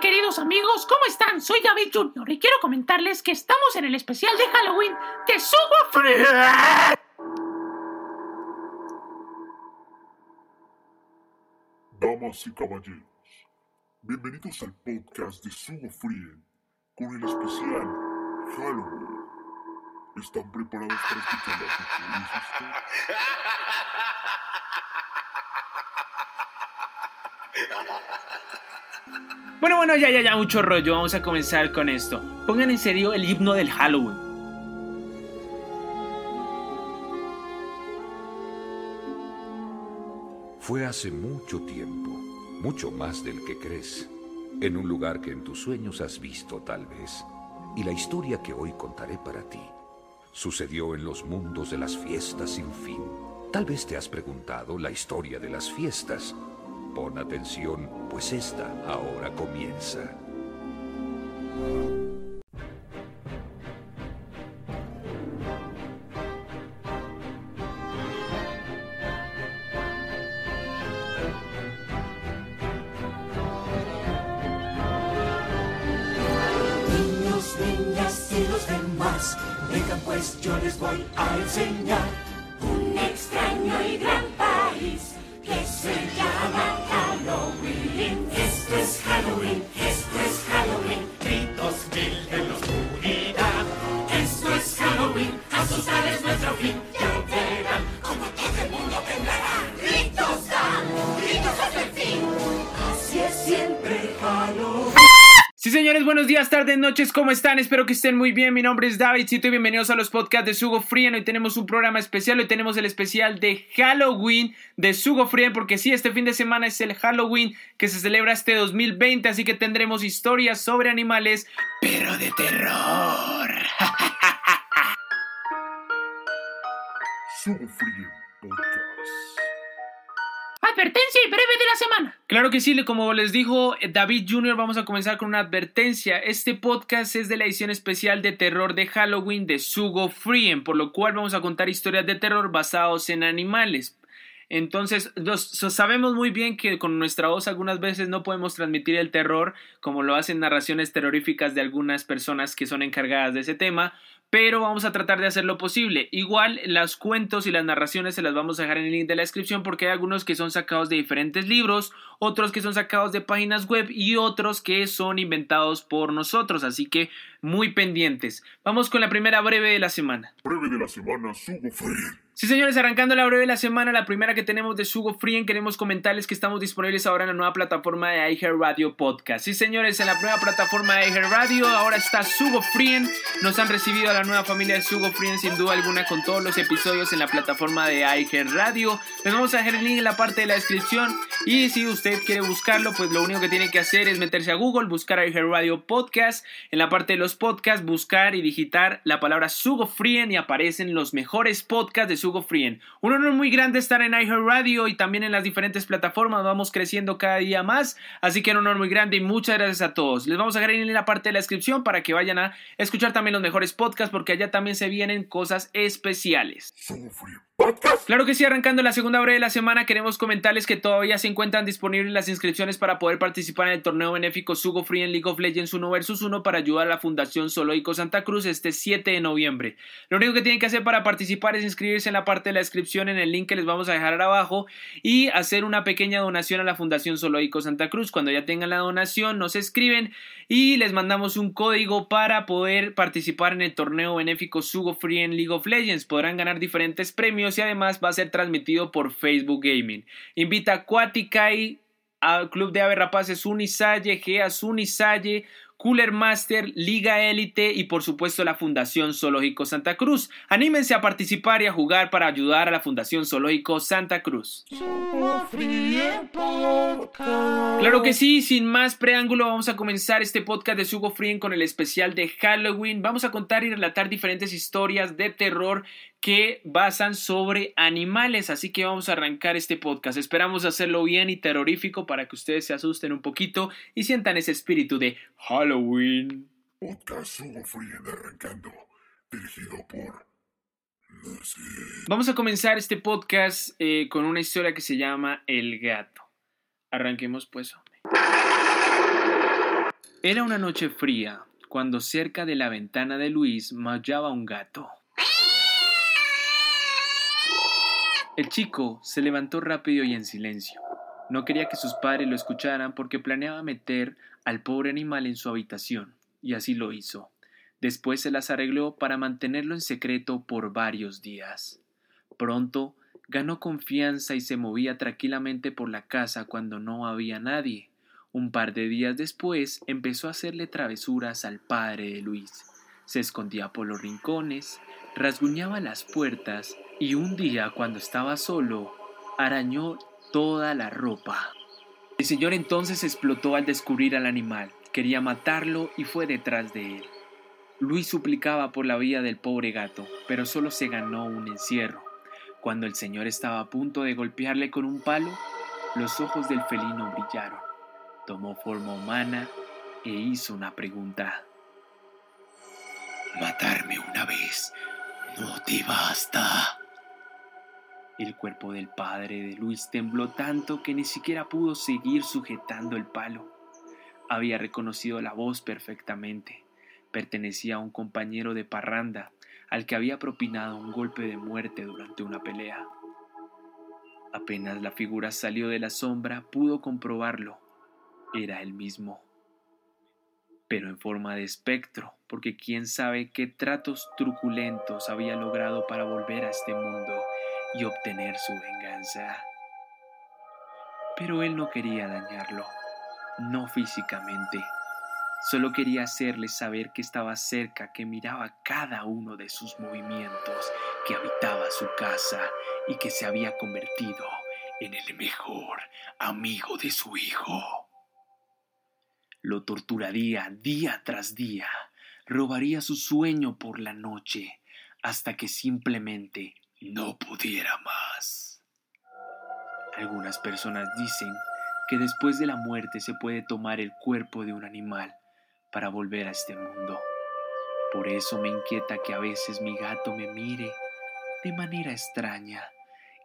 queridos amigos? ¿Cómo están? Soy David Jr. y quiero comentarles que estamos en el especial de Halloween de Sugo Free. Damas y caballeros, bienvenidos al podcast de Sugo Free con el especial Halloween. ¿Están preparados para escuchar las historias? Bueno, bueno, ya, ya, ya, mucho rollo. Vamos a comenzar con esto. Pongan en serio el himno del Halloween. Fue hace mucho tiempo, mucho más del que crees, en un lugar que en tus sueños has visto tal vez. Y la historia que hoy contaré para ti sucedió en los mundos de las fiestas sin fin. Tal vez te has preguntado la historia de las fiestas. Pon atención, pues esta ahora comienza. Niños, niñas y los demás, vengan pues yo les voy a enseñar tardes, noches, ¿cómo están? Espero que estén muy bien. Mi nombre es David Cito y bienvenidos a los podcasts de Sugo Frien. Hoy tenemos un programa especial, hoy tenemos el especial de Halloween de Sugo Frien, porque sí, este fin de semana es el Halloween que se celebra este 2020, así que tendremos historias sobre animales, pero de terror. Sugo Podcast. Advertencia y breve de la semana. Claro que sí, como les dijo eh, David Jr., vamos a comenzar con una advertencia. Este podcast es de la edición especial de terror de Halloween de Sugo Frien, por lo cual vamos a contar historias de terror basados en animales. Entonces, sabemos muy bien que con nuestra voz algunas veces no podemos transmitir el terror como lo hacen narraciones terroríficas de algunas personas que son encargadas de ese tema, pero vamos a tratar de hacer lo posible. Igual los cuentos y las narraciones se las vamos a dejar en el link de la descripción porque hay algunos que son sacados de diferentes libros, otros que son sacados de páginas web y otros que son inventados por nosotros, así que muy pendientes. Vamos con la primera breve de la semana. Breve de la semana, Sugo Free. Sí, señores, arrancando la breve de la semana, la primera que tenemos de Sugo Frien, queremos comentarles que estamos disponibles ahora en la nueva plataforma de iHeartRadio Podcast. Sí, señores, en la nueva plataforma de iHeartRadio ahora está Sugo Frien. Nos han recibido a la nueva familia de Sugo Frien sin duda alguna con todos los episodios en la plataforma de iHeartRadio. Les vamos a dejar el link en la parte de la descripción y si usted quiere buscarlo, pues lo único que tiene que hacer es meterse a Google, buscar iHeartRadio Podcast, en la parte de los podcasts, buscar y digitar la palabra Sugo Frien y aparecen los mejores podcasts de Sugo Un honor muy grande estar en iHeartRadio y también en las diferentes plataformas, vamos creciendo cada día más, así que un honor muy grande y muchas gracias a todos. Les vamos a dejar en la parte de la descripción para que vayan a escuchar también los mejores podcasts porque allá también se vienen cosas especiales. Claro que sí, arrancando la segunda breve de la semana, queremos comentarles que todavía se encuentran disponibles las inscripciones para poder participar en el torneo benéfico Sugo Free en League of Legends 1 vs 1 para ayudar a la Fundación Zoológico Santa Cruz este 7 de noviembre. Lo único que tienen que hacer para participar es inscribirse en la parte de la descripción en el link que les vamos a dejar abajo y hacer una pequeña donación a la Fundación Zoológico Santa Cruz. Cuando ya tengan la donación, nos escriben y les mandamos un código para poder participar en el torneo benéfico Sugo Free en League of Legends. Podrán ganar diferentes premios y además va a ser transmitido por Facebook Gaming. Invita a Quatikai, al Club de Ave Rapaces Unisalle, Geas Unisalle, Cooler Master, Liga Élite y por supuesto la Fundación Zoológico Santa Cruz. Anímense a participar y a jugar para ayudar a la Fundación Zoológico Santa Cruz. Claro que sí, sin más preámbulo vamos a comenzar este podcast de Sugo Frien con el especial de Halloween. Vamos a contar y relatar diferentes historias de terror que basan sobre animales, así que vamos a arrancar este podcast. Esperamos hacerlo bien y terrorífico para que ustedes se asusten un poquito y sientan ese espíritu de Halloween. Podcast arrancando. Dirigido por. Nancy. Vamos a comenzar este podcast eh, con una historia que se llama El gato. Arranquemos pues, hombre. Era una noche fría, cuando cerca de la ventana de Luis maullaba un gato. El chico se levantó rápido y en silencio. No quería que sus padres lo escucharan porque planeaba meter al pobre animal en su habitación, y así lo hizo. Después se las arregló para mantenerlo en secreto por varios días. Pronto ganó confianza y se movía tranquilamente por la casa cuando no había nadie. Un par de días después empezó a hacerle travesuras al padre de Luis. Se escondía por los rincones, rasguñaba las puertas y un día, cuando estaba solo, arañó toda la ropa. El señor entonces explotó al descubrir al animal. Quería matarlo y fue detrás de él. Luis suplicaba por la vida del pobre gato, pero solo se ganó un encierro. Cuando el señor estaba a punto de golpearle con un palo, los ojos del felino brillaron. Tomó forma humana e hizo una pregunta. Matarme una vez no te basta. El cuerpo del padre de Luis tembló tanto que ni siquiera pudo seguir sujetando el palo. Había reconocido la voz perfectamente. Pertenecía a un compañero de parranda al que había propinado un golpe de muerte durante una pelea. Apenas la figura salió de la sombra, pudo comprobarlo. Era el mismo. Pero en forma de espectro, porque quién sabe qué tratos truculentos había logrado para volver a este mundo y obtener su venganza. Pero él no quería dañarlo, no físicamente. Solo quería hacerle saber que estaba cerca, que miraba cada uno de sus movimientos, que habitaba su casa y que se había convertido en el mejor amigo de su hijo. Lo torturaría día tras día, robaría su sueño por la noche, hasta que simplemente no pudiera más. Algunas personas dicen que después de la muerte se puede tomar el cuerpo de un animal para volver a este mundo. Por eso me inquieta que a veces mi gato me mire de manera extraña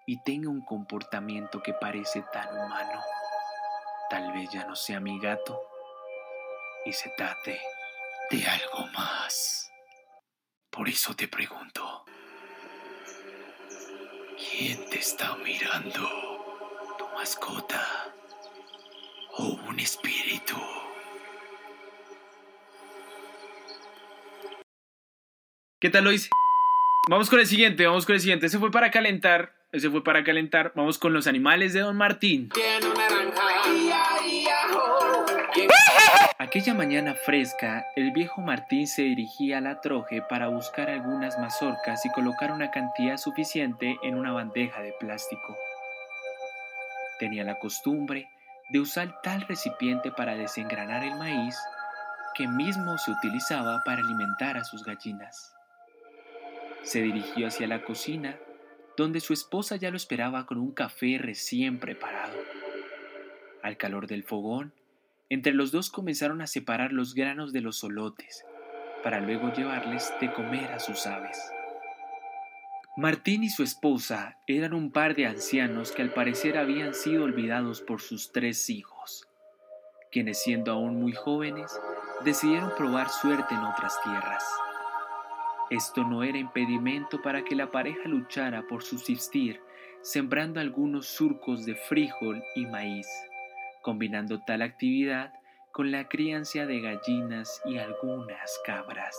y tenga un comportamiento que parece tan humano. Tal vez ya no sea mi gato y se trate de algo más. Por eso te pregunto, ¿Quién te está mirando? ¿Tu mascota? ¿O un espíritu? ¿Qué tal, Lois? Vamos con el siguiente, vamos con el siguiente. Ese fue para calentar, ese fue para calentar. Vamos con los animales de Don Martín. Aquella mañana fresca, el viejo Martín se dirigía a la troje para buscar algunas mazorcas y colocar una cantidad suficiente en una bandeja de plástico. Tenía la costumbre de usar tal recipiente para desengranar el maíz que mismo se utilizaba para alimentar a sus gallinas. Se dirigió hacia la cocina, donde su esposa ya lo esperaba con un café recién preparado. Al calor del fogón, entre los dos comenzaron a separar los granos de los solotes, para luego llevarles de comer a sus aves. Martín y su esposa eran un par de ancianos que al parecer habían sido olvidados por sus tres hijos, quienes siendo aún muy jóvenes decidieron probar suerte en otras tierras. Esto no era impedimento para que la pareja luchara por subsistir, sembrando algunos surcos de frijol y maíz combinando tal actividad con la crianza de gallinas y algunas cabras.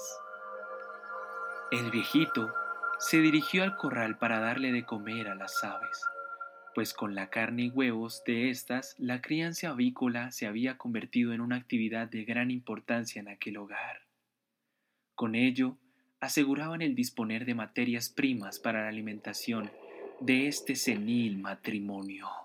El viejito se dirigió al corral para darle de comer a las aves, pues con la carne y huevos de estas la crianza avícola se había convertido en una actividad de gran importancia en aquel hogar. Con ello, aseguraban el disponer de materias primas para la alimentación de este senil matrimonio.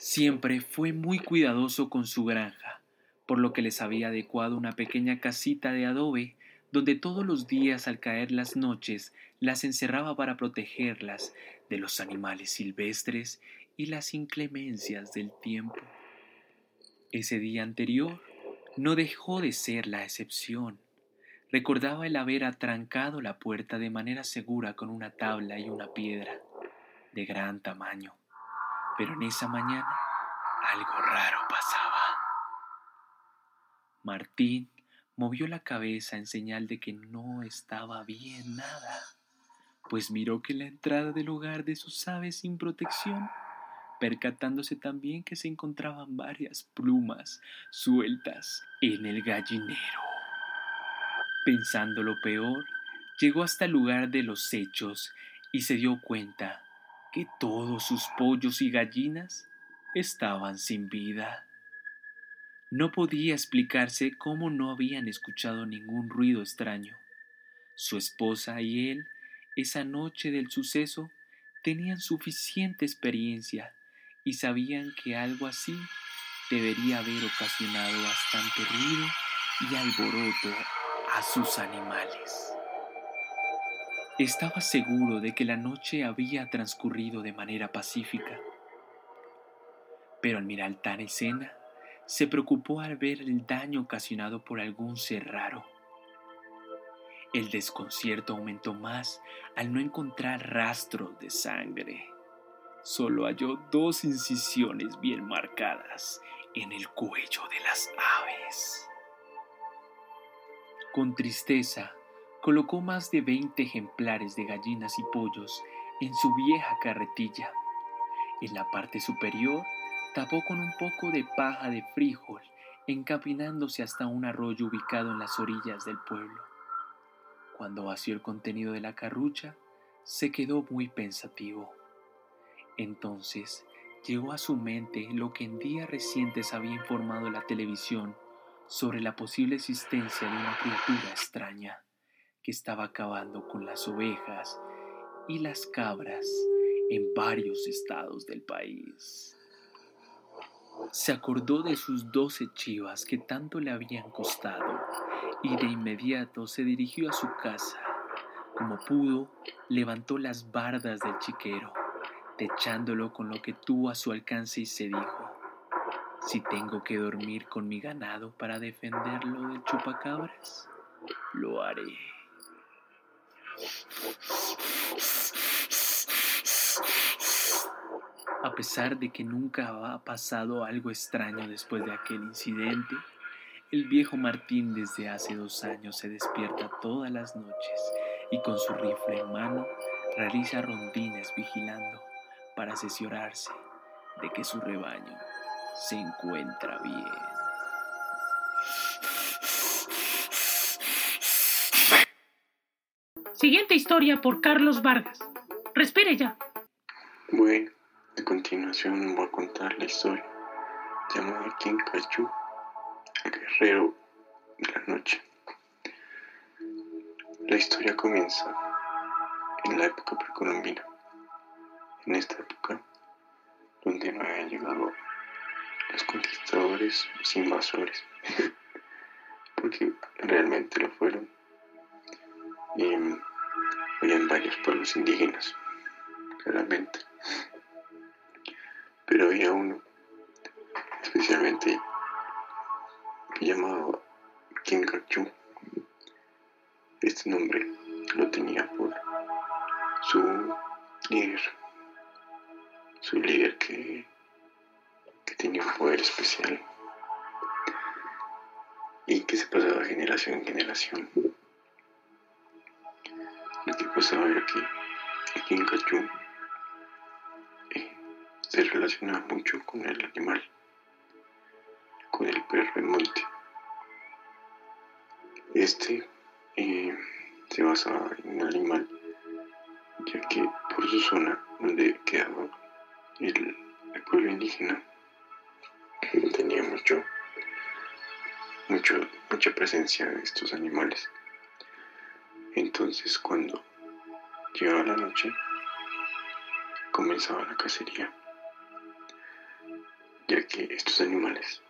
Siempre fue muy cuidadoso con su granja, por lo que les había adecuado una pequeña casita de adobe donde todos los días al caer las noches las encerraba para protegerlas de los animales silvestres y las inclemencias del tiempo. Ese día anterior no dejó de ser la excepción. Recordaba el haber atrancado la puerta de manera segura con una tabla y una piedra de gran tamaño pero en esa mañana algo raro pasaba. Martín movió la cabeza en señal de que no estaba bien nada, pues miró que la entrada del hogar de sus aves sin protección, percatándose también que se encontraban varias plumas sueltas en el gallinero. Pensando lo peor, llegó hasta el lugar de los hechos y se dio cuenta que todos sus pollos y gallinas estaban sin vida. No podía explicarse cómo no habían escuchado ningún ruido extraño. Su esposa y él, esa noche del suceso, tenían suficiente experiencia y sabían que algo así debería haber ocasionado bastante ruido y alboroto a sus animales. Estaba seguro de que la noche había transcurrido de manera pacífica, pero al mirar tal escena, se preocupó al ver el daño ocasionado por algún ser raro. El desconcierto aumentó más al no encontrar rastro de sangre. Solo halló dos incisiones bien marcadas en el cuello de las aves. Con tristeza, colocó más de 20 ejemplares de gallinas y pollos en su vieja carretilla. En la parte superior tapó con un poco de paja de frijol, encaminándose hasta un arroyo ubicado en las orillas del pueblo. Cuando vació el contenido de la carrucha, se quedó muy pensativo. Entonces llegó a su mente lo que en días recientes había informado la televisión sobre la posible existencia de una criatura extraña que estaba acabando con las ovejas y las cabras en varios estados del país. Se acordó de sus doce chivas que tanto le habían costado y de inmediato se dirigió a su casa. Como pudo, levantó las bardas del chiquero, techándolo con lo que tuvo a su alcance y se dijo, si tengo que dormir con mi ganado para defenderlo del chupacabras, lo haré. A pesar de que nunca ha pasado algo extraño después de aquel incidente, el viejo Martín desde hace dos años se despierta todas las noches y con su rifle en mano realiza rondines vigilando para asesorarse de que su rebaño se encuentra bien. Siguiente historia por Carlos Vargas. Respire ya. Bueno, a continuación voy a contar la historia llamada Kinkachu, el guerrero de la noche. La historia comienza en la época precolombina. En esta época, donde no habían llegado los conquistadores invasores, porque realmente lo fueron. Y habían varios pueblos indígenas, claramente. Pero había uno, especialmente, que llamaba Kingachu. Este nombre lo tenía por su líder, su líder que, que tenía un poder especial y que se pasaba de generación en generación. Que pasaba era que aquí en Cachú se relacionaba mucho con el animal, con el perro en monte. Este eh, se basaba en un animal, ya que por su zona donde quedaba el, el pueblo indígena tenía mucho, mucho, mucha presencia de estos animales. Entonces cuando llegaba la noche, comenzaba la cacería, ya que estos animales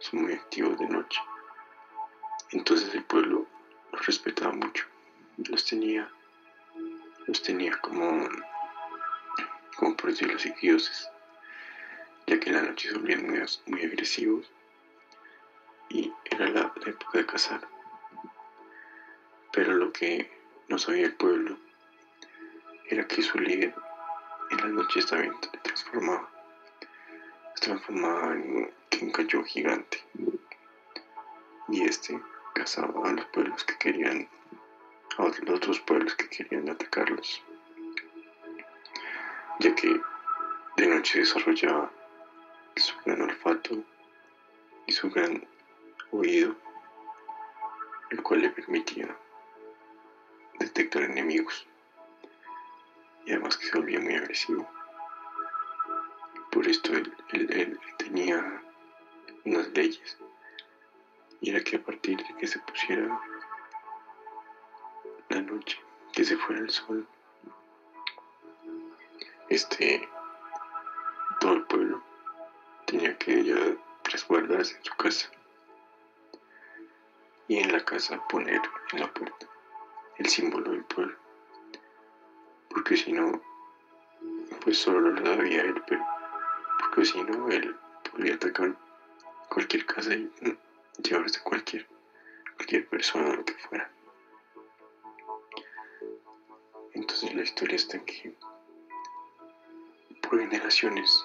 son muy activos de noche. Entonces el pueblo los respetaba mucho, los tenía, los tenía como, como por decirlo así, dioses, ya que en la noche se volvían muy, muy agresivos y era la época de cazar. Pero lo que no sabía el pueblo era que su líder en las noches también se transformaba. Se transformaba en un cayó gigante. y este cazaba a los pueblos que querían, a los otros pueblos que querían atacarlos, ya que de noche desarrollaba su gran olfato y su gran oído, el cual le permitía detectar enemigos. Y además que se volvía muy agresivo. Por esto él, él- él tenía unas leyes. Y era que a partir de que se pusiera la noche, que se fuera el sol, este, todo el pueblo tenía que ya resguardarse en su casa. Y en la casa poner en la puerta el símbolo del pueblo porque si no pues solo lo sabía él pero porque si no él podría atacar cualquier casa y mm, llevarse cualquier cualquier persona lo que fuera. Entonces la historia está que por generaciones.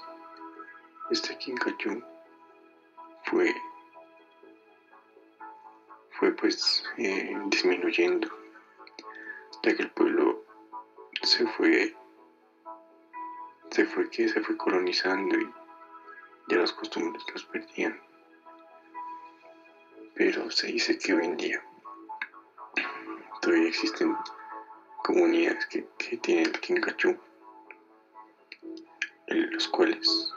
Este Kinkajou fue fue pues eh, disminuyendo ya que el pueblo se fue se fue que se fue colonizando y ya las costumbres las perdían pero se dice que hoy en día todavía existen comunidades que, que tienen el Kinkajou en los cuales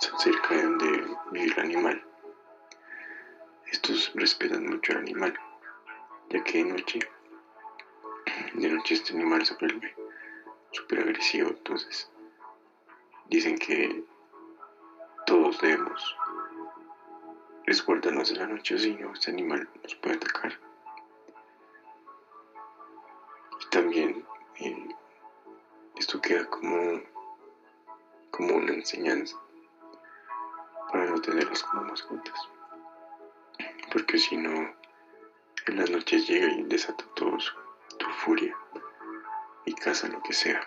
están cerca de donde vive el animal. Estos respetan mucho al animal, ya que de noche, de noche este animal se vuelve súper agresivo, entonces dicen que todos debemos resguardarnos de la noche, si no, este animal nos puede atacar. Y también eh, esto queda como, como una enseñanza para no tenerlos como mascotas. Porque si no, en las noches llega y desata todo su, furia y caza lo que sea.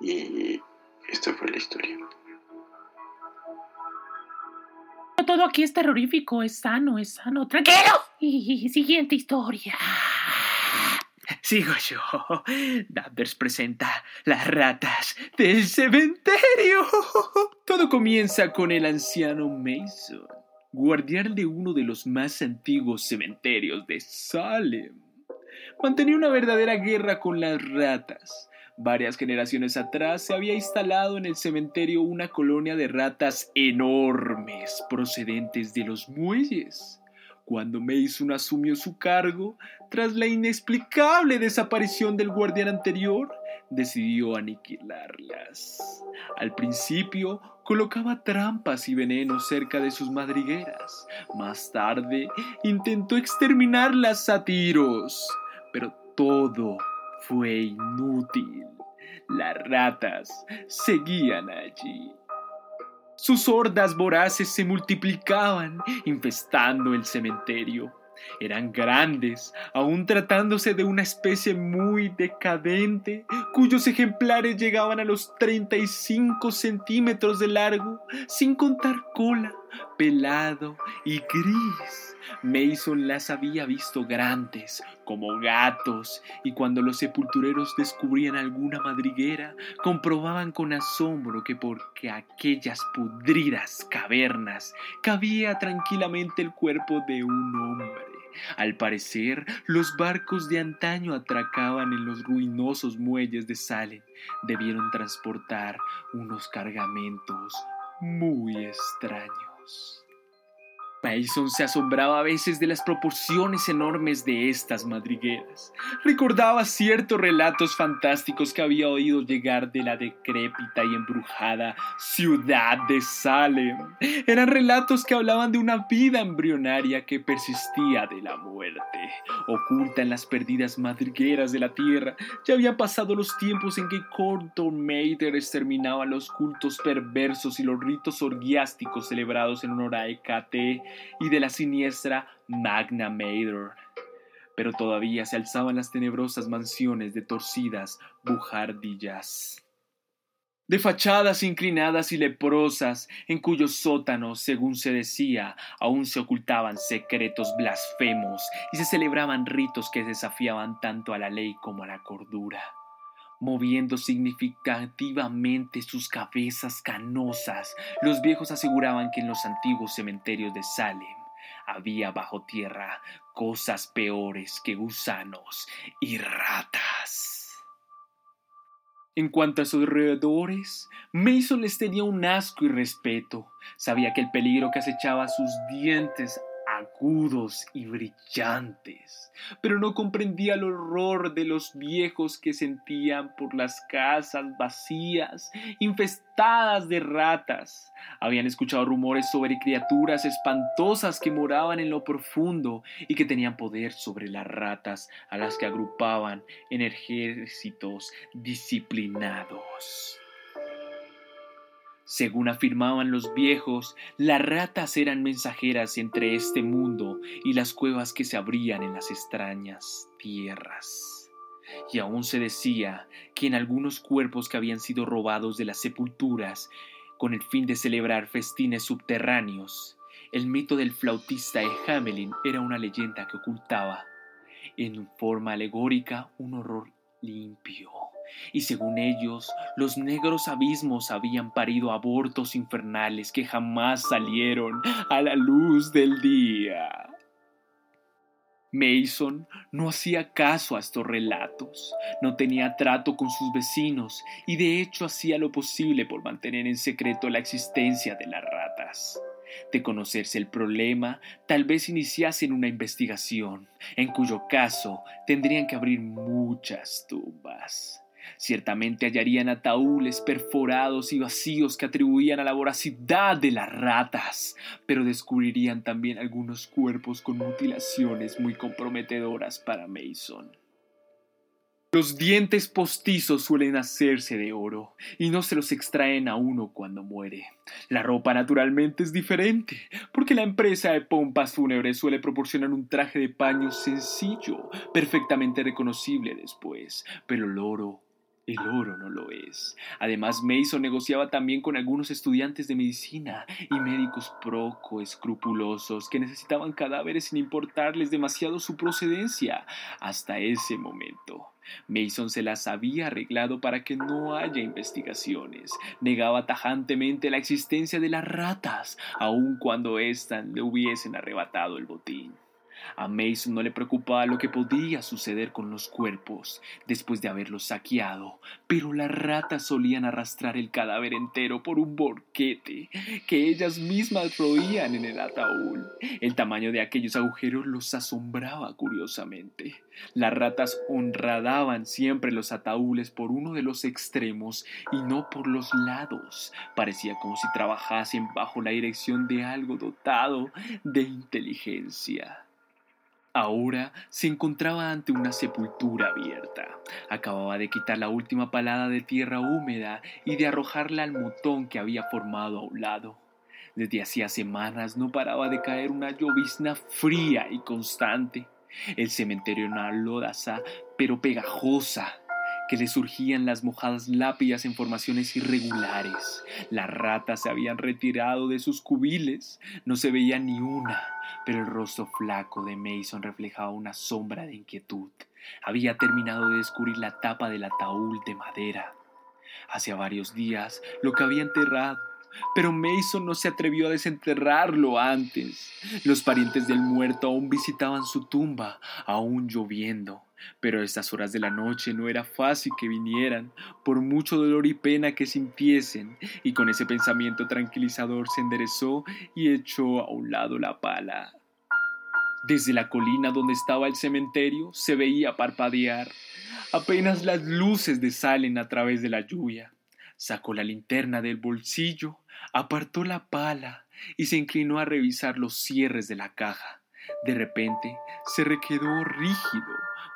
Y esta fue la historia. Todo aquí es terrorífico, es sano, es sano. ¡Tranquilo! Y siguiente historia. Sigo yo. Danvers presenta Las ratas del cementerio. Todo comienza con el anciano Mason, guardián de uno de los más antiguos cementerios de Salem. Mantenía una verdadera guerra con las ratas. Varias generaciones atrás se había instalado en el cementerio una colonia de ratas enormes procedentes de los muelles. Cuando Mason asumió su cargo, tras la inexplicable desaparición del guardián anterior, decidió aniquilarlas. Al principio colocaba trampas y venenos cerca de sus madrigueras. Más tarde intentó exterminarlas a tiros, pero todo fue inútil. Las ratas seguían allí. Sus hordas voraces se multiplicaban, infestando el cementerio. Eran grandes, aun tratándose de una especie muy decadente, cuyos ejemplares llegaban a los 35 centímetros de largo, sin contar cola, pelado y gris. Mason las había visto grandes, como gatos, y cuando los sepultureros descubrían alguna madriguera, comprobaban con asombro que porque aquellas pudridas cavernas cabía tranquilamente el cuerpo de un hombre. Al parecer, los barcos de antaño atracaban en los ruinosos muelles de Salem. Debieron transportar unos cargamentos muy extraños. cross. Mason se asombraba a veces de las proporciones enormes de estas madrigueras. Recordaba ciertos relatos fantásticos que había oído llegar de la decrépita y embrujada ciudad de Salem. Eran relatos que hablaban de una vida embrionaria que persistía de la muerte. Oculta en las perdidas madrigueras de la tierra, ya habían pasado los tiempos en que Corton Mater exterminaba los cultos perversos y los ritos orgiásticos celebrados en honor a Hecate y de la siniestra Magna Mater. Pero todavía se alzaban las tenebrosas mansiones de torcidas bujardillas. de fachadas inclinadas y leprosas, en cuyos sótanos, según se decía, aún se ocultaban secretos blasfemos y se celebraban ritos que desafiaban tanto a la ley como a la cordura. Moviendo significativamente sus cabezas canosas, los viejos aseguraban que en los antiguos cementerios de Salem había bajo tierra cosas peores que gusanos y ratas. En cuanto a sus alrededores, Mason les tenía un asco y respeto. Sabía que el peligro que acechaba sus dientes agudos y brillantes, pero no comprendía el horror de los viejos que sentían por las casas vacías, infestadas de ratas. Habían escuchado rumores sobre criaturas espantosas que moraban en lo profundo y que tenían poder sobre las ratas a las que agrupaban en ejércitos disciplinados. Según afirmaban los viejos, las ratas eran mensajeras entre este mundo y las cuevas que se abrían en las extrañas tierras. Y aún se decía que en algunos cuerpos que habían sido robados de las sepulturas con el fin de celebrar festines subterráneos, el mito del flautista de Hamelin era una leyenda que ocultaba, en forma alegórica, un horror limpio y según ellos, los negros abismos habían parido abortos infernales que jamás salieron a la luz del día. Mason no hacía caso a estos relatos, no tenía trato con sus vecinos y de hecho hacía lo posible por mantener en secreto la existencia de las ratas. De conocerse el problema, tal vez iniciasen una investigación, en cuyo caso tendrían que abrir muchas tumbas. Ciertamente hallarían ataúdes perforados y vacíos que atribuían a la voracidad de las ratas, pero descubrirían también algunos cuerpos con mutilaciones muy comprometedoras para Mason. Los dientes postizos suelen hacerse de oro y no se los extraen a uno cuando muere. La ropa naturalmente es diferente, porque la empresa de pompas fúnebres suele proporcionar un traje de paño sencillo, perfectamente reconocible después, pero el oro el oro no lo es. Además, Mason negociaba también con algunos estudiantes de medicina y médicos proco escrupulosos que necesitaban cadáveres sin importarles demasiado su procedencia. Hasta ese momento, Mason se las había arreglado para que no haya investigaciones. Negaba tajantemente la existencia de las ratas, aun cuando éstas le hubiesen arrebatado el botín. A Mason no le preocupaba lo que podía suceder con los cuerpos después de haberlos saqueado, pero las ratas solían arrastrar el cadáver entero por un borquete que ellas mismas roían en el ataúd. El tamaño de aquellos agujeros los asombraba curiosamente. Las ratas honradaban siempre los ataúdes por uno de los extremos y no por los lados. Parecía como si trabajasen bajo la dirección de algo dotado de inteligencia. Ahora se encontraba ante una sepultura abierta. Acababa de quitar la última palada de tierra húmeda y de arrojarla al motón que había formado a un lado. Desde hacía semanas no paraba de caer una llovizna fría y constante. El cementerio era una lodaza, pero pegajosa, que le surgían las mojadas lápidas en formaciones irregulares. Las ratas se habían retirado de sus cubiles, no se veía ni una, pero el rostro flaco de Mason reflejaba una sombra de inquietud. Había terminado de descubrir la tapa del ataúd de madera. Hacía varios días lo que había enterrado, pero Mason no se atrevió a desenterrarlo antes. Los parientes del muerto aún visitaban su tumba, aún lloviendo. Pero a estas horas de la noche no era fácil que vinieran, por mucho dolor y pena que sintiesen, y con ese pensamiento tranquilizador se enderezó y echó a un lado la pala. Desde la colina donde estaba el cementerio se veía parpadear apenas las luces de salen a través de la lluvia. Sacó la linterna del bolsillo, apartó la pala y se inclinó a revisar los cierres de la caja. De repente se requedó rígido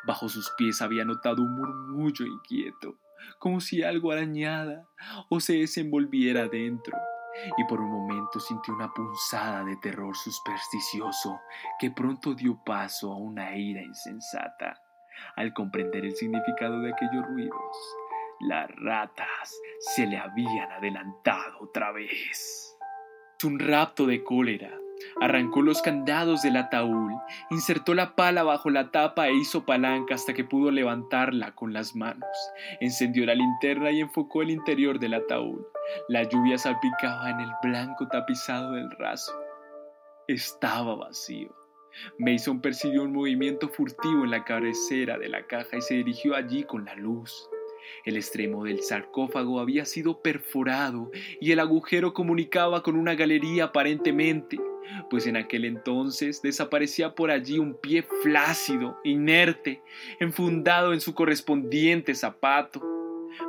Bajo sus pies había notado un murmullo inquieto, como si algo arañada o se desenvolviera dentro, y por un momento sintió una punzada de terror supersticioso que pronto dio paso a una ira insensata. Al comprender el significado de aquellos ruidos, Las ratas se le habían adelantado otra vez. Un rapto de cólera Arrancó los candados del ataúd, insertó la pala bajo la tapa e hizo palanca hasta que pudo levantarla con las manos. Encendió la linterna y enfocó el interior del ataúd. La lluvia salpicaba en el blanco tapizado del raso. Estaba vacío. Mason persiguió un movimiento furtivo en la cabecera de la caja y se dirigió allí con la luz. El extremo del sarcófago había sido perforado y el agujero comunicaba con una galería aparentemente pues en aquel entonces desaparecía por allí un pie flácido, inerte, enfundado en su correspondiente zapato.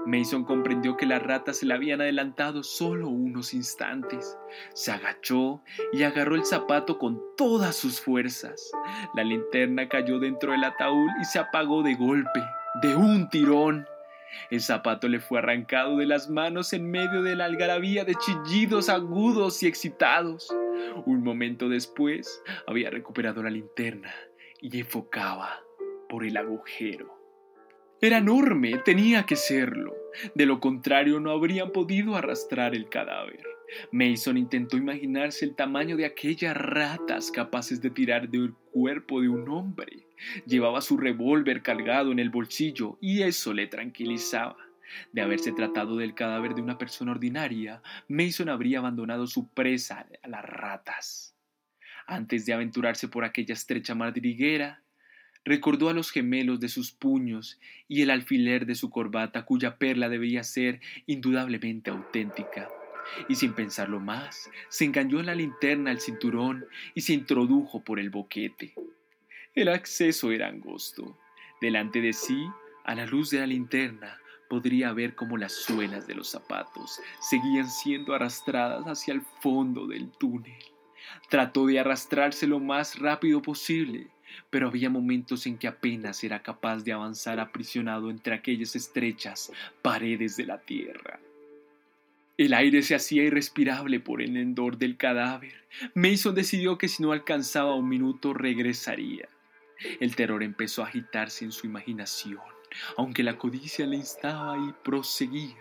Mason comprendió que las ratas se le habían adelantado solo unos instantes. Se agachó y agarró el zapato con todas sus fuerzas. La linterna cayó dentro del ataúd y se apagó de golpe, de un tirón. El zapato le fue arrancado de las manos en medio de la algarabía de chillidos agudos y excitados. Un momento después había recuperado la linterna y enfocaba por el agujero. Era enorme, tenía que serlo. De lo contrario no habrían podido arrastrar el cadáver. Mason intentó imaginarse el tamaño de aquellas ratas capaces de tirar del cuerpo de un hombre. Llevaba su revólver cargado en el bolsillo y eso le tranquilizaba. De haberse tratado del cadáver de una persona ordinaria, Mason habría abandonado su presa a las ratas. Antes de aventurarse por aquella estrecha madriguera, recordó a los gemelos de sus puños y el alfiler de su corbata cuya perla debía ser indudablemente auténtica. Y sin pensarlo más, se engañó en la linterna al cinturón y se introdujo por el boquete. El acceso era angosto. Delante de sí, a la luz de la linterna, podría ver cómo las suelas de los zapatos seguían siendo arrastradas hacia el fondo del túnel. Trató de arrastrarse lo más rápido posible, pero había momentos en que apenas era capaz de avanzar aprisionado entre aquellas estrechas paredes de la tierra. El aire se hacía irrespirable por el hendor del cadáver. Mason decidió que si no alcanzaba un minuto regresaría. El terror empezó a agitarse en su imaginación aunque la codicia le instaba y proseguía.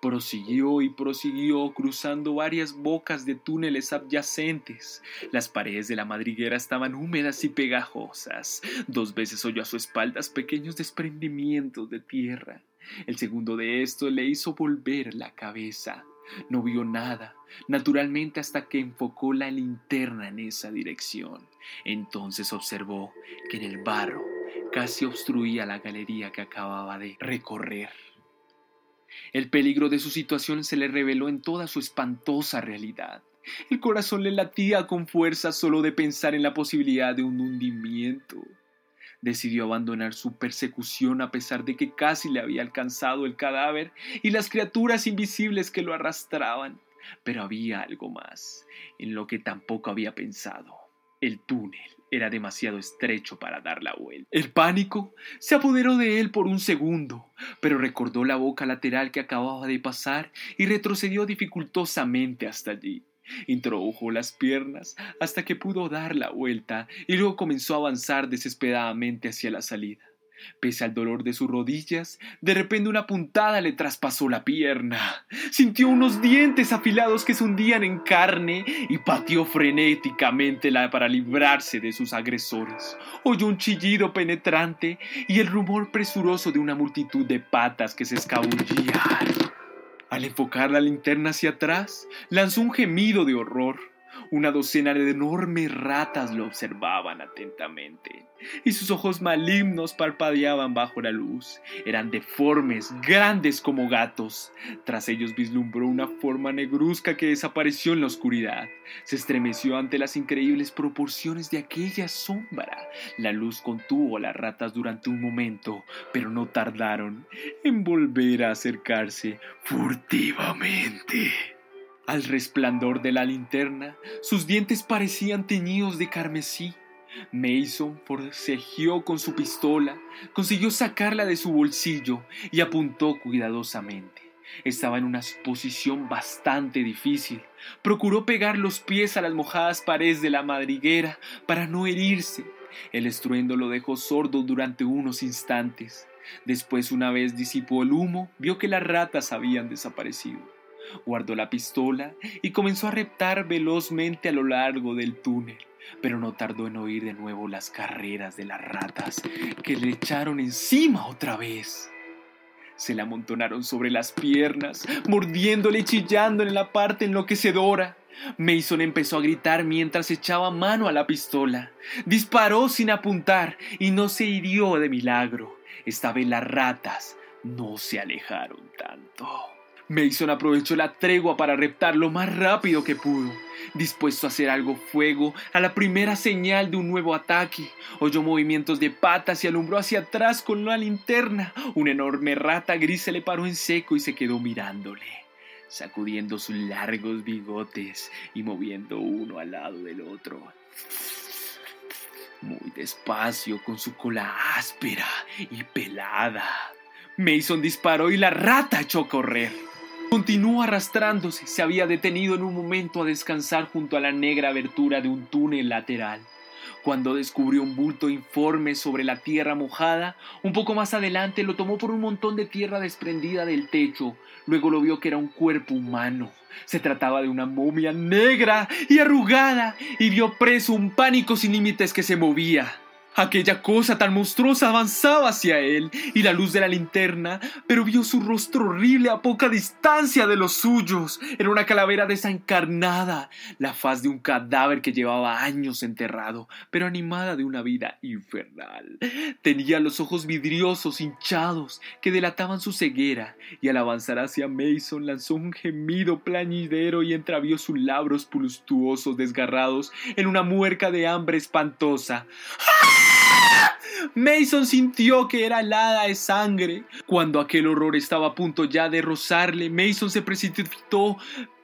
Prosiguió y prosiguió cruzando varias bocas de túneles adyacentes. Las paredes de la madriguera estaban húmedas y pegajosas. Dos veces oyó a su espalda pequeños desprendimientos de tierra. El segundo de estos le hizo volver la cabeza. No vio nada, naturalmente hasta que enfocó la linterna en esa dirección. Entonces observó que en el barro casi obstruía la galería que acababa de recorrer. El peligro de su situación se le reveló en toda su espantosa realidad. El corazón le latía con fuerza solo de pensar en la posibilidad de un hundimiento. Decidió abandonar su persecución a pesar de que casi le había alcanzado el cadáver y las criaturas invisibles que lo arrastraban. Pero había algo más, en lo que tampoco había pensado. El túnel era demasiado estrecho para dar la vuelta. El pánico se apoderó de él por un segundo, pero recordó la boca lateral que acababa de pasar y retrocedió dificultosamente hasta allí. Introdujo las piernas hasta que pudo dar la vuelta y luego comenzó a avanzar desesperadamente hacia la salida. Pese al dolor de sus rodillas, de repente una puntada le traspasó la pierna. Sintió unos dientes afilados que se hundían en carne y pateó frenéticamente para librarse de sus agresores. Oyó un chillido penetrante y el rumor presuroso de una multitud de patas que se escabullían. Al enfocar la linterna hacia atrás, lanzó un gemido de horror. Una docena de enormes ratas lo observaban atentamente, y sus ojos malignos parpadeaban bajo la luz. Eran deformes, grandes como gatos. Tras ellos vislumbró una forma negruzca que desapareció en la oscuridad. Se estremeció ante las increíbles proporciones de aquella sombra. La luz contuvo a las ratas durante un momento, pero no tardaron en volver a acercarse furtivamente. Al resplandor de la linterna, sus dientes parecían teñidos de carmesí. Mason forcejeó con su pistola, consiguió sacarla de su bolsillo y apuntó cuidadosamente. Estaba en una posición bastante difícil. Procuró pegar los pies a las mojadas paredes de la madriguera para no herirse, El estruendo lo dejó sordo durante unos instantes. Después, una vez disipó el humo, vio que las ratas habían desaparecido. Guardó la pistola y comenzó a reptar velozmente a lo largo del túnel, pero no tardó en oír de nuevo las carreras de las ratas que le echaron encima otra vez. Se le amontonaron sobre las piernas, mordiéndole y chillándole en la parte enloquecedora. Mason empezó a gritar mientras echaba mano a la pistola. Disparó sin apuntar y no se hirió de milagro. Esta vez las ratas no se alejaron tanto. Mason aprovechó la tregua para reptar lo más rápido que pudo. Dispuesto a hacer algo fuego a la primera señal de un nuevo ataque, oyó movimientos de patas y alumbró hacia atrás con una linterna. Una enorme rata gris se le paró en seco y se quedó mirándole, sacudiendo sus largos bigotes y moviendo uno al lado del otro. Muy despacio, con su cola áspera y pelada. Mason disparó y la rata echó a correr. Continuó arrastrándose, se había detenido en un momento a descansar junto a la negra abertura de un túnel lateral. Cuando descubrió un bulto informe sobre la tierra mojada, un poco más adelante lo tomó por un montón de tierra desprendida del techo. Luego lo vio que era un cuerpo humano. Se trataba de una momia negra y arrugada, y vio preso un pánico sin límites que se movía. Aquella cosa tan monstruosa avanzaba hacia él y la luz de la linterna, pero vio su rostro horrible a poca distancia de los suyos. Era una calavera desencarnada, la faz de un cadáver que llevaba años enterrado, pero animada de una vida infernal. Tenía los ojos vidriosos, hinchados, que delataban su ceguera, y al avanzar hacia Mason lanzó un gemido plañidero y entrevió sus labros pulstuosos desgarrados en una muerca de hambre espantosa. Mason sintió que era helada de sangre. Cuando aquel horror estaba a punto ya de rozarle, Mason se precipitó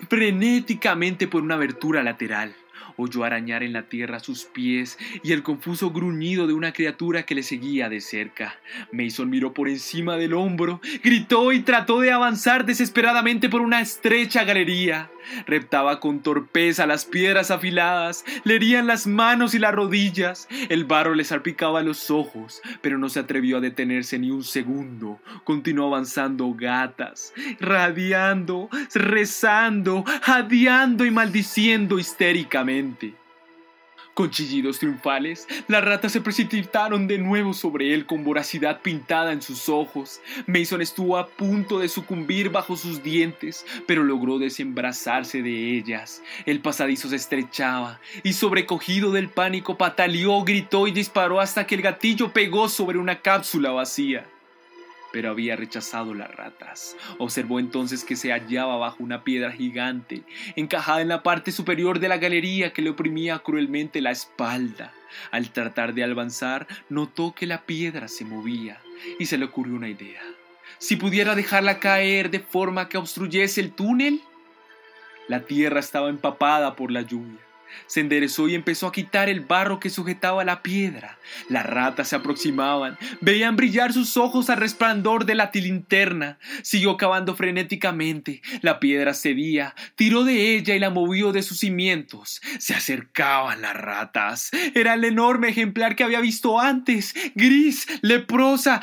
frenéticamente por una abertura lateral. Oyó arañar en la tierra sus pies y el confuso gruñido de una criatura que le seguía de cerca. Mason miró por encima del hombro, gritó y trató de avanzar desesperadamente por una estrecha galería. Reptaba con torpeza las piedras afiladas, le herían las manos y las rodillas, el barro le salpicaba los ojos, pero no se atrevió a detenerse ni un segundo. Continuó avanzando gatas, radiando, rezando, jadeando y maldiciendo histéricamente. Con chillidos triunfales, las ratas se precipitaron de nuevo sobre él con voracidad pintada en sus ojos. Mason estuvo a punto de sucumbir bajo sus dientes, pero logró desembrazarse de ellas. El pasadizo se estrechaba y sobrecogido del pánico pataleó, gritó y disparó hasta que el gatillo pegó sobre una cápsula vacía pero había rechazado las ratas. Observó entonces que se hallaba bajo una piedra gigante, encajada en la parte superior de la galería que le oprimía cruelmente la espalda. Al tratar de avanzar, notó que la piedra se movía y se le ocurrió una idea. Si pudiera dejarla caer de forma que obstruyese el túnel. La tierra estaba empapada por la lluvia. Se enderezó y empezó a quitar el barro que sujetaba la piedra. Las ratas se aproximaban, veían brillar sus ojos al resplandor de la tilinterna. Siguió cavando frenéticamente. La piedra cedía, tiró de ella y la movió de sus cimientos. Se acercaban las ratas. Era el enorme ejemplar que había visto antes, gris, leprosa,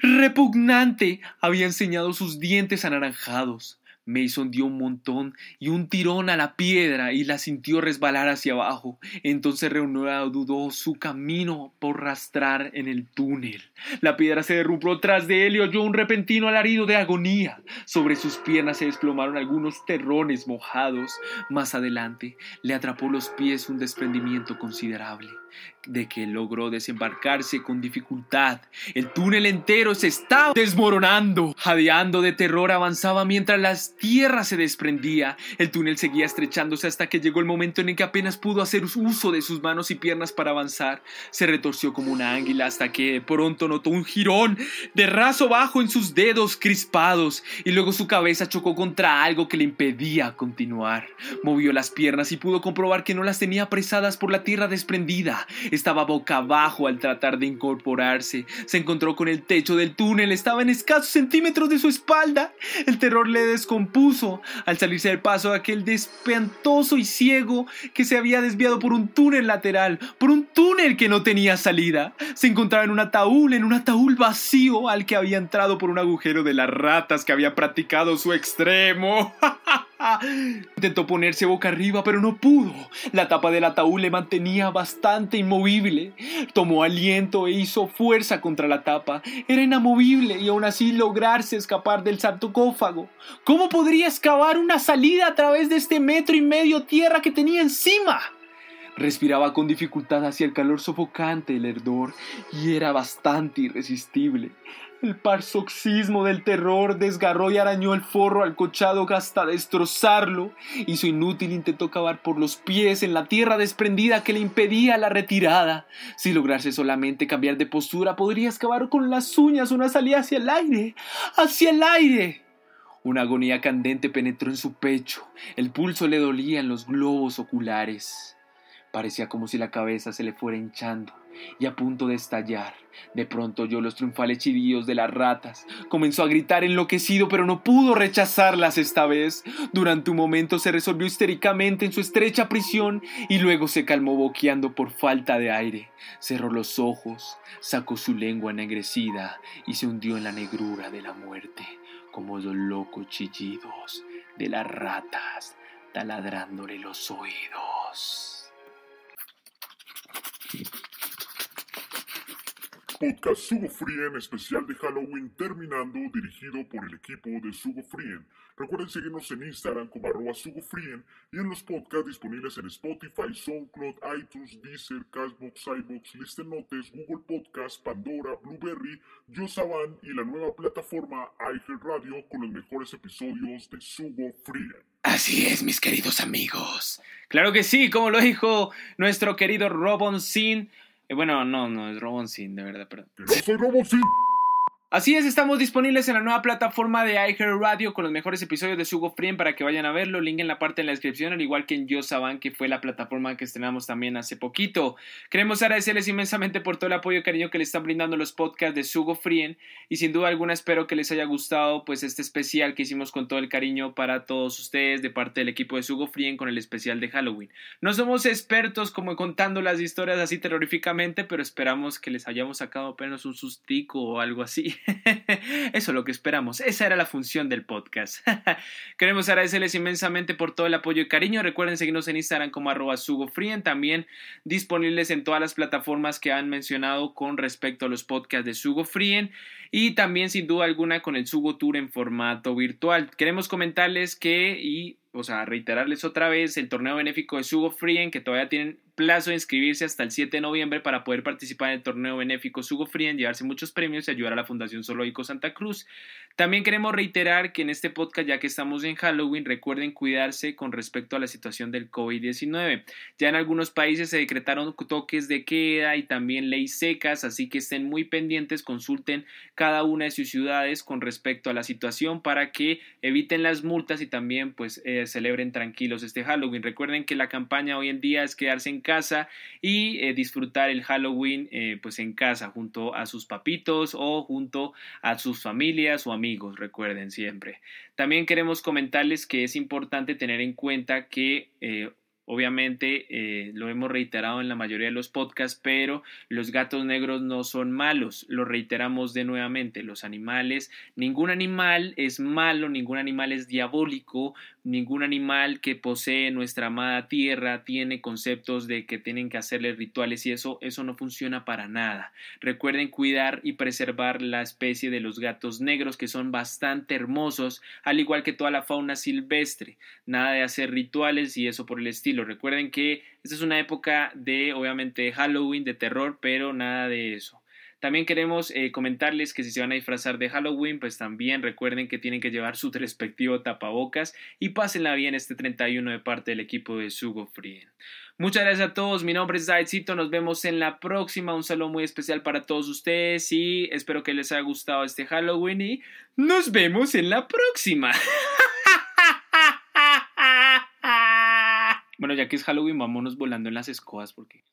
repugnante. Había enseñado sus dientes anaranjados. Mason dio un montón y un tirón a la piedra y la sintió resbalar hacia abajo. Entonces reunió dudó su camino por rastrar en el túnel. La piedra se derrumbó tras de él y oyó un repentino alarido de agonía. Sobre sus piernas se desplomaron algunos terrones mojados. Más adelante le atrapó los pies un desprendimiento considerable de que logró desembarcarse con dificultad. El túnel entero se estaba desmoronando. Jadeando de terror avanzaba mientras la tierra se desprendía. El túnel seguía estrechándose hasta que llegó el momento en el que apenas pudo hacer uso de sus manos y piernas para avanzar. Se retorció como una águila hasta que pronto notó un jirón de raso bajo en sus dedos crispados y luego su cabeza chocó contra algo que le impedía continuar. Movió las piernas y pudo comprobar que no las tenía apresadas por la tierra desprendida. Estaba boca abajo al tratar de incorporarse. Se encontró con el techo del túnel. Estaba en escasos centímetros de su espalda. El terror le descompuso al salirse del paso de aquel despentoso y ciego que se había desviado por un túnel lateral, por un túnel que no tenía salida. Se encontraba en un ataúd, en un ataúd vacío al que había entrado por un agujero de las ratas que había practicado su extremo. Intentó ponerse boca arriba, pero no pudo. La tapa del ataúd le mantenía bastante inmovible. Tomó aliento e hizo fuerza contra la tapa. Era inamovible y aún así lograrse escapar del sarcófago. ¿Cómo podría excavar una salida a través de este metro y medio tierra que tenía encima? Respiraba con dificultad hacia el calor sofocante del herdor y era bastante irresistible. El paroxismo del terror desgarró y arañó el forro alcochado hasta destrozarlo. Hizo inútil intentó cavar por los pies en la tierra desprendida que le impedía la retirada. Si lograse solamente cambiar de postura, podría excavar con las uñas una salida hacia el aire. ¡Hacia el aire! Una agonía candente penetró en su pecho. El pulso le dolía en los globos oculares. Parecía como si la cabeza se le fuera hinchando y a punto de estallar. De pronto oyó los triunfales chillidos de las ratas. Comenzó a gritar enloquecido, pero no pudo rechazarlas esta vez. Durante un momento se resolvió histéricamente en su estrecha prisión y luego se calmó boqueando por falta de aire. Cerró los ojos, sacó su lengua ennegrecida y se hundió en la negrura de la muerte, como los locos chillidos de las ratas taladrándole los oídos. Podcast Sugo Frien especial de Halloween terminando, dirigido por el equipo de Sugo Frien. Recuerden seguirnos en Instagram como arroba Sugo Frien y en los podcasts disponibles en Spotify, SoundCloud, iTunes, Deezer, Cashbox, iBox, Listen Notes, Google Podcast, Pandora, Blueberry, Yosaban y la nueva plataforma iHeartRadio con los mejores episodios de Sugo Frien. Así es, mis queridos amigos. Claro que sí, como lo dijo nuestro querido Robon Sin. Eh, bueno, no, no es Robon Sin, de verdad, perdón. ¡Que no soy Robosin! Así es, estamos disponibles en la nueva plataforma de iHeart Radio con los mejores episodios de Sugo Frien para que vayan a verlo. Link en la parte de la descripción, al igual que en Yosaban, que fue la plataforma que estrenamos también hace poquito. Queremos agradecerles inmensamente por todo el apoyo y cariño que le están brindando los podcasts de Sugo Frien y sin duda alguna espero que les haya gustado pues este especial que hicimos con todo el cariño para todos ustedes de parte del equipo de Sugo Frien con el especial de Halloween. No somos expertos como contando las historias así terroríficamente, pero esperamos que les hayamos sacado apenas un sustico o algo así. Eso es lo que esperamos. Esa era la función del podcast. Queremos agradecerles inmensamente por todo el apoyo y cariño. Recuerden seguirnos en Instagram como arroba sugofrien. También disponibles en todas las plataformas que han mencionado con respecto a los podcasts de Sugo Frien. Y también sin duda alguna con el Sugo Tour en formato virtual. Queremos comentarles que y o sea, reiterarles otra vez el torneo benéfico de Sugo Frien, que todavía tienen plazo de inscribirse hasta el 7 de noviembre para poder participar en el torneo benéfico Sugo Frien, llevarse muchos premios y ayudar a la Fundación Zoológico Santa Cruz. También queremos reiterar que en este podcast, ya que estamos en Halloween, recuerden cuidarse con respecto a la situación del COVID-19. Ya en algunos países se decretaron toques de queda y también leyes secas, así que estén muy pendientes, consulten cada una de sus ciudades con respecto a la situación para que eviten las multas y también pues eh, celebren tranquilos este Halloween. Recuerden que la campaña hoy en día es quedarse en casa y eh, disfrutar el Halloween eh, pues en casa junto a sus papitos o junto a sus familias o amigos, recuerden siempre. También queremos comentarles que es importante tener en cuenta que eh, Obviamente eh, lo hemos reiterado en la mayoría de los podcasts, pero los gatos negros no son malos. Lo reiteramos de nuevamente. Los animales, ningún animal es malo, ningún animal es diabólico, ningún animal que posee nuestra amada tierra tiene conceptos de que tienen que hacerle rituales y eso, eso no funciona para nada. Recuerden cuidar y preservar la especie de los gatos negros que son bastante hermosos, al igual que toda la fauna silvestre. Nada de hacer rituales y eso por el estilo. Recuerden que esta es una época de, obviamente, Halloween, de terror, pero nada de eso. También queremos eh, comentarles que si se van a disfrazar de Halloween, pues también recuerden que tienen que llevar su respectivo tapabocas y pásenla bien este 31 de parte del equipo de Sugo Frien. Muchas gracias a todos, mi nombre es Daidcito, nos vemos en la próxima, un saludo muy especial para todos ustedes y espero que les haya gustado este Halloween y nos vemos en la próxima. Bueno, ya que es Halloween, vámonos volando en las escobas porque...